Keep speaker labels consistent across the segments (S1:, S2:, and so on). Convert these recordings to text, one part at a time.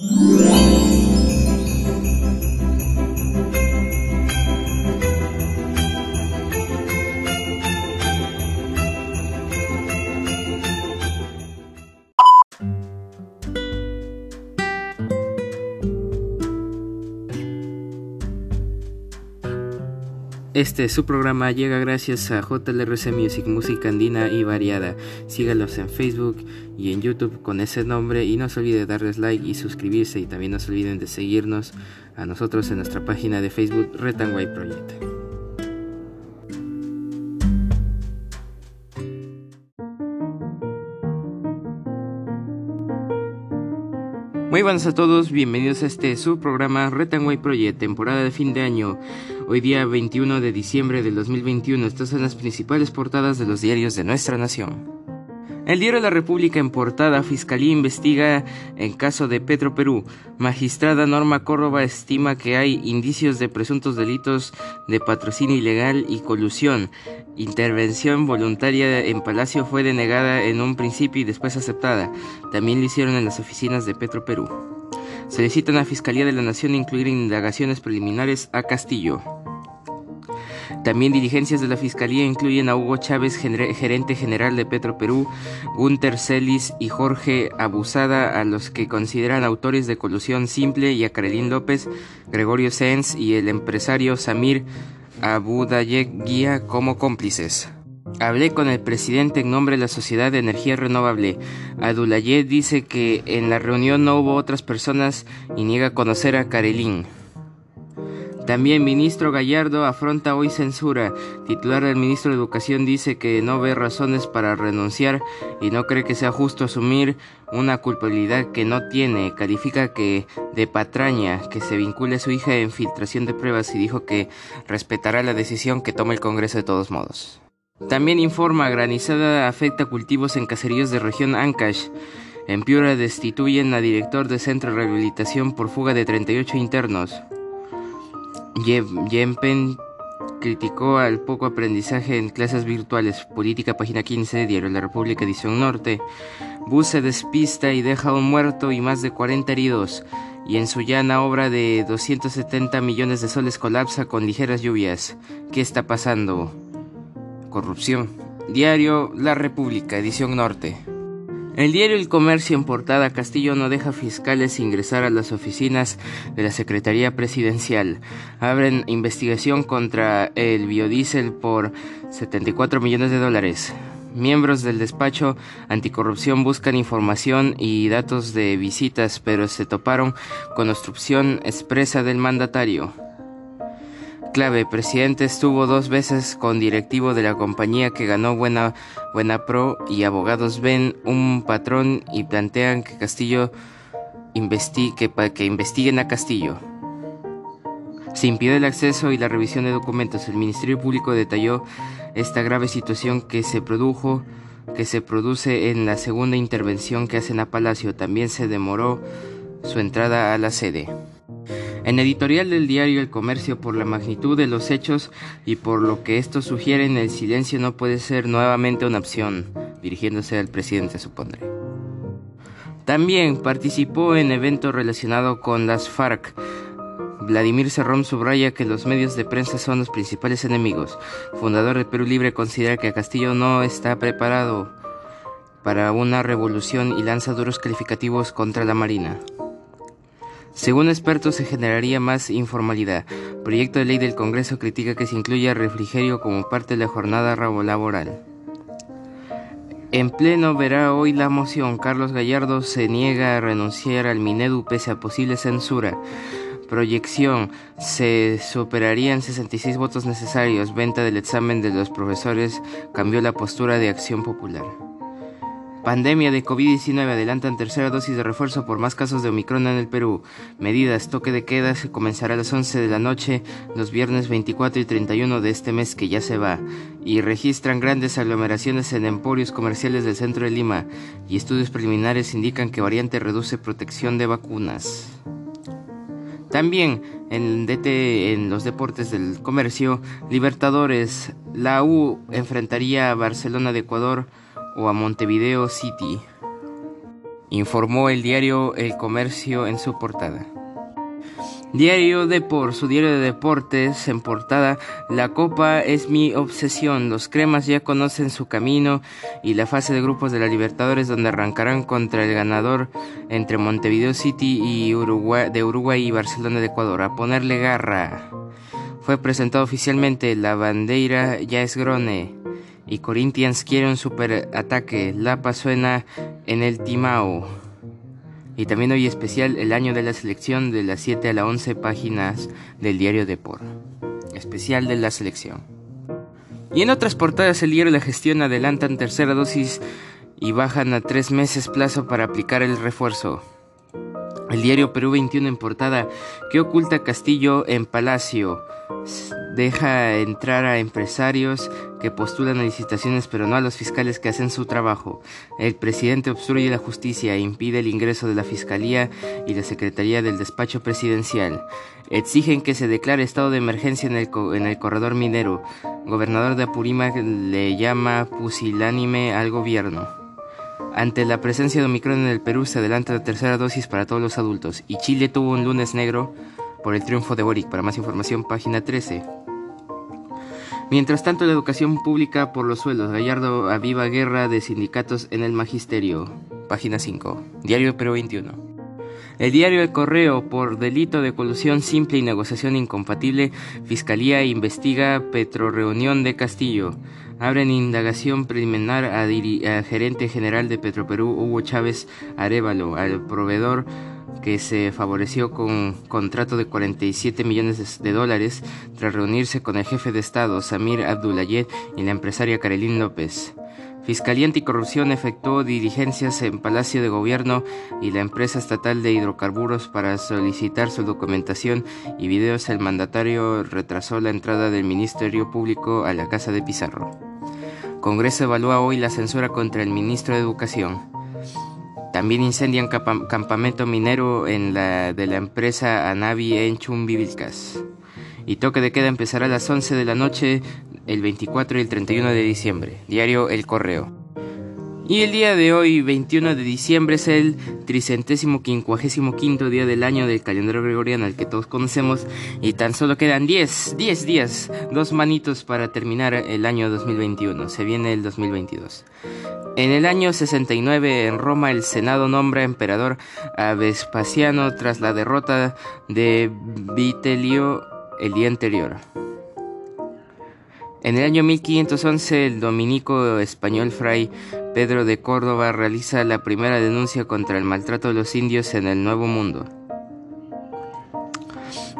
S1: Música Este su programa llega gracias a JLRC Music, música andina y variada. Sígalos en Facebook y en YouTube con ese nombre y no se olvide darles like y suscribirse y también no se olviden de seguirnos a nosotros en nuestra página de Facebook Retanway Project. Muy buenas a todos, bienvenidos a este su programa Retanway Project, temporada de fin de año. Hoy día 21 de diciembre del 2021, estas son las principales portadas de los diarios de nuestra nación. El diario La República en portada, Fiscalía investiga en caso de Petro Perú. Magistrada Norma Córdoba estima que hay indicios de presuntos delitos de patrocinio ilegal y colusión. Intervención voluntaria en Palacio fue denegada en un principio y después aceptada. También lo hicieron en las oficinas de Petro Perú. Solicitan a Fiscalía de la Nación incluir indagaciones preliminares a Castillo. También dirigencias de la Fiscalía incluyen a Hugo Chávez, gerente general de Petro Perú, Gunter Celis y Jorge Abusada, a los que consideran autores de colusión simple, y a Carolín López, Gregorio Sens y el empresario Samir Abudayek Guía como cómplices. Hablé con el presidente en nombre de la Sociedad de Energía Renovable. Adulayet dice que en la reunión no hubo otras personas y niega conocer a Karelin. También ministro Gallardo afronta hoy censura. Titular del ministro de Educación dice que no ve razones para renunciar y no cree que sea justo asumir una culpabilidad que no tiene. Califica que de patraña que se vincule a su hija en filtración de pruebas y dijo que respetará la decisión que tome el Congreso de todos modos. También informa granizada afecta cultivos en caseríos de región Ancash. En Piura destituyen a director de centro de rehabilitación por fuga de 38 internos. Yempen criticó al poco aprendizaje en clases virtuales. Política, página 15, Diario de la República, edición norte. Bus se despista y deja un muerto y más de 40 heridos. Y en su llana obra de 270 millones de soles colapsa con ligeras lluvias. ¿Qué está pasando? Corrupción. Diario La República, edición norte. El diario El Comercio en portada Castillo no deja fiscales ingresar a las oficinas de la Secretaría Presidencial. Abren investigación contra el biodiesel por 74 millones de dólares. Miembros del despacho anticorrupción buscan información y datos de visitas, pero se toparon con obstrucción expresa del mandatario. Clave, presidente estuvo dos veces con directivo de la compañía que ganó Buena, Buena Pro y abogados ven un patrón y plantean que Castillo investigue, que, investiguen a Castillo. Se impide el acceso y la revisión de documentos. El Ministerio Público detalló esta grave situación que se produjo que se produce en la segunda intervención que hacen a Palacio. También se demoró su entrada a la sede. En editorial del diario El Comercio, por la magnitud de los hechos y por lo que esto sugiere, el silencio no puede ser nuevamente una opción, dirigiéndose al presidente, supondré. También participó en evento relacionado con las FARC. Vladimir Serrón subraya que los medios de prensa son los principales enemigos. Fundador de Perú Libre considera que Castillo no está preparado para una revolución y lanza duros calificativos contra la Marina. Según expertos, se generaría más informalidad. Proyecto de ley del Congreso critica que se incluya refrigerio como parte de la jornada laboral. En pleno verá hoy la moción. Carlos Gallardo se niega a renunciar al Minedu pese a posible censura. Proyección. Se superarían 66 votos necesarios. Venta del examen de los profesores cambió la postura de Acción Popular. Pandemia de COVID-19 adelantan tercera dosis de refuerzo por más casos de Omicron en el Perú. Medidas, toque de queda se comenzará a las 11 de la noche los viernes 24 y 31 de este mes que ya se va. Y registran grandes aglomeraciones en emporios comerciales del centro de Lima. Y estudios preliminares indican que variante reduce protección de vacunas. También en, en los deportes del comercio, Libertadores, la U enfrentaría a Barcelona de Ecuador o a Montevideo City. informó el diario El Comercio en su portada. Diario Depor, su diario de deportes en portada, la copa es mi obsesión, los cremas ya conocen su camino y la fase de grupos de la Libertadores donde arrancarán contra el ganador entre Montevideo City y de Uruguay y Barcelona de Ecuador, a ponerle garra. Fue presentado oficialmente la bandera ya es grone y Corinthians quiere un super ataque, la pasuena en el Timao. Y también hoy especial el año de la selección de las 7 a las 11 páginas del diario Depor. Especial de la selección. Y en otras portadas el diario La Gestión adelantan tercera dosis y bajan a tres meses plazo para aplicar el refuerzo. El diario Perú 21 en portada que oculta Castillo en Palacio deja entrar a empresarios que postulan licitaciones pero no a los fiscales que hacen su trabajo. El presidente obstruye la justicia e impide el ingreso de la Fiscalía y la Secretaría del Despacho Presidencial. Exigen que se declare estado de emergencia en el, en el corredor minero. Gobernador de Apurímac le llama pusilánime al gobierno. Ante la presencia de Omicron en el Perú se adelanta la tercera dosis para todos los adultos y Chile tuvo un lunes negro por el triunfo de Boric. Para más información, página 13. Mientras tanto, la educación pública por los suelos. Gallardo aviva guerra de sindicatos en el magisterio. Página 5. Diario Perú 21. El diario El Correo, por delito de colusión simple y negociación incompatible, Fiscalía investiga Petroreunión de Castillo. Abren indagación preliminar a, a gerente general de Petroperú, Hugo Chávez Arevalo, al proveedor que se favoreció con contrato de 47 millones de dólares tras reunirse con el jefe de Estado, Samir Abdulayed, y la empresaria Karelin López. Fiscalía Anticorrupción efectuó diligencias en Palacio de Gobierno y la empresa estatal de hidrocarburos para solicitar su documentación y videos. El mandatario retrasó la entrada del Ministerio Público a la Casa de Pizarro. Congreso evalúa hoy la censura contra el ministro de Educación. También incendian campamento minero en la, de la empresa Anavi en Chumbivilcas. Y toque de queda empezará a las 11 de la noche el 24 y el 31 de diciembre. Diario El Correo. Y el día de hoy, 21 de diciembre, es el tricentésimo quincuagésimo quinto día del año del calendario gregoriano al que todos conocemos y tan solo quedan 10, 10 días, dos manitos para terminar el año 2021. Se viene el 2022. En el año 69 en Roma el Senado nombra emperador a Vespasiano tras la derrota de Vitelio el día anterior. En el año 1511 el dominico español fray Pedro de Córdoba realiza la primera denuncia contra el maltrato de los indios en el Nuevo Mundo.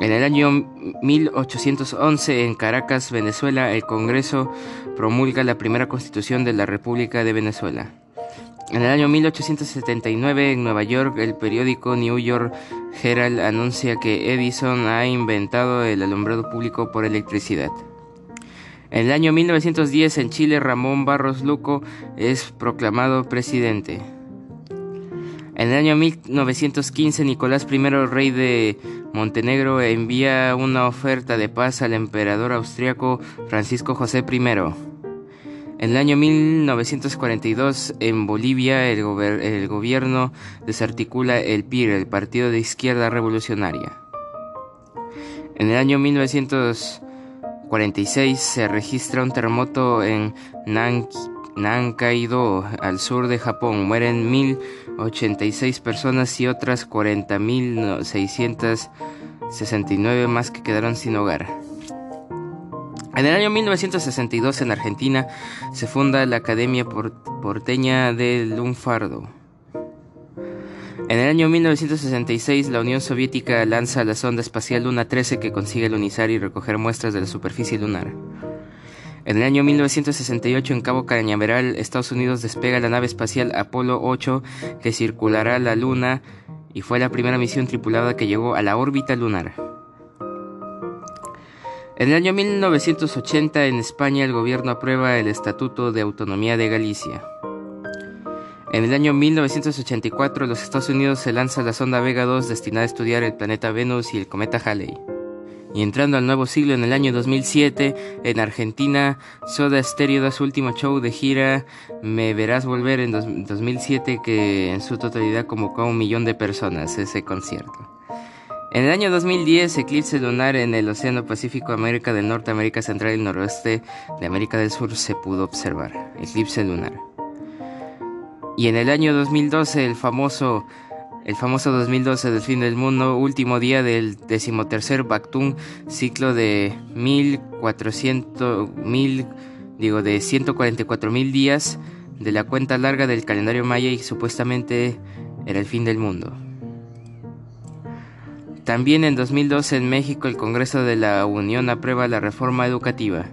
S1: En el año 1811, en Caracas, Venezuela, el Congreso promulga la primera constitución de la República de Venezuela. En el año 1879, en Nueva York, el periódico New York Herald anuncia que Edison ha inventado el alumbrado público por electricidad. En el año 1910, en Chile, Ramón Barros Luco es proclamado presidente. En el año 1915, Nicolás I, rey de Montenegro, envía una oferta de paz al emperador austriaco Francisco José I. En el año 1942, en Bolivia, el, gobierno desarticula el PIR, el Partido de Izquierda Revolucionaria. En el año 1946 se registra un terremoto en Nankaido, al sur de Japón, mueren 1.086 personas y otras 40.669 más que quedaron sin hogar. En el año 1962 en Argentina se funda la Academia Porteña de Lunfardo. En el año 1966 la Unión Soviética lanza la sonda espacial Luna 13 que consigue lunizar y recoger muestras de la superficie lunar. En el año 1968 en Cabo Cañaveral, Estados Unidos despega la nave espacial Apolo 8 que circulará la Luna y fue la primera misión tripulada que llegó a la órbita lunar. En el año 1980 en España el gobierno aprueba el Estatuto de Autonomía de Galicia. En el año 1984 los Estados Unidos se lanza la sonda Vega 2 destinada a estudiar el planeta Venus y el cometa Halley. Y entrando al nuevo siglo en el año 2007, en Argentina, Soda Stereo da su último show de gira Me Verás Volver en 2007, que en su totalidad convocó a un millón de personas ese concierto. En el año 2010, eclipse lunar en el Océano Pacífico, América del Norte, América Central y Noroeste de América del Sur se pudo observar. Eclipse lunar. Y en el año 2012, el famoso el famoso 2012 del fin del mundo, último día del decimotercer Bactún, ciclo de 1400, mil, digo, de 144 mil días de la cuenta larga del calendario maya y supuestamente era el fin del mundo. También en 2012 en México el Congreso de la Unión aprueba la reforma educativa.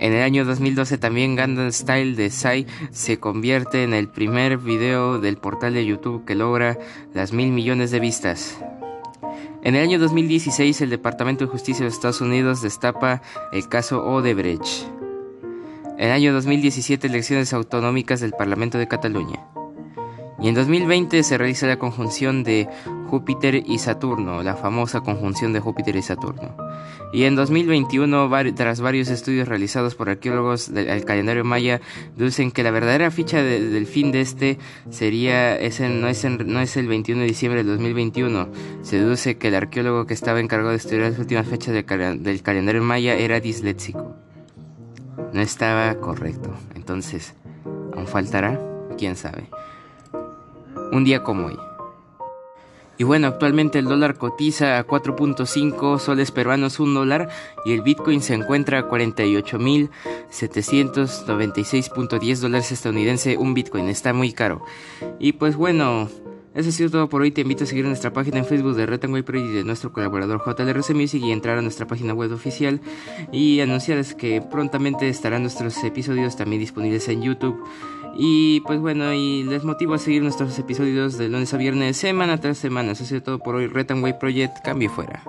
S1: En el año 2012 también Gundam Style de Sai se convierte en el primer video del portal de YouTube que logra las mil millones de vistas. En el año 2016 el Departamento de Justicia de Estados Unidos destapa el caso Odebrecht. En el año 2017 elecciones autonómicas del Parlamento de Cataluña. Y en 2020 se realiza la conjunción de Júpiter y Saturno, la famosa conjunción de Júpiter y Saturno. Y en 2021, tras varios estudios realizados por arqueólogos del calendario maya, deducen que la verdadera ficha del fin de este sería ese, no, es no es el 21 de diciembre del 2021. Se deduce que el arqueólogo que estaba encargado de estudiar las últimas fechas del, del calendario maya era disléxico. No estaba correcto. Entonces, ¿aún faltará? ¿Quién sabe? Un día como hoy. Y bueno, actualmente el dólar cotiza a 4.5 soles peruanos un dólar y el Bitcoin se encuentra a 48.796.10 dólares estadounidense un Bitcoin. Está muy caro. Y pues bueno, eso ha sido todo por hoy. Te invito a seguir nuestra página en Facebook de Retangway Pro y de nuestro colaborador JLRC Music y entrar a nuestra página web oficial y anunciarles que prontamente estarán nuestros episodios también disponibles en YouTube. Y pues bueno, y les motivo a seguir nuestros episodios de lunes a viernes, semana tras semana. Eso ha sido todo por hoy. Retanway Project, cambio fuera.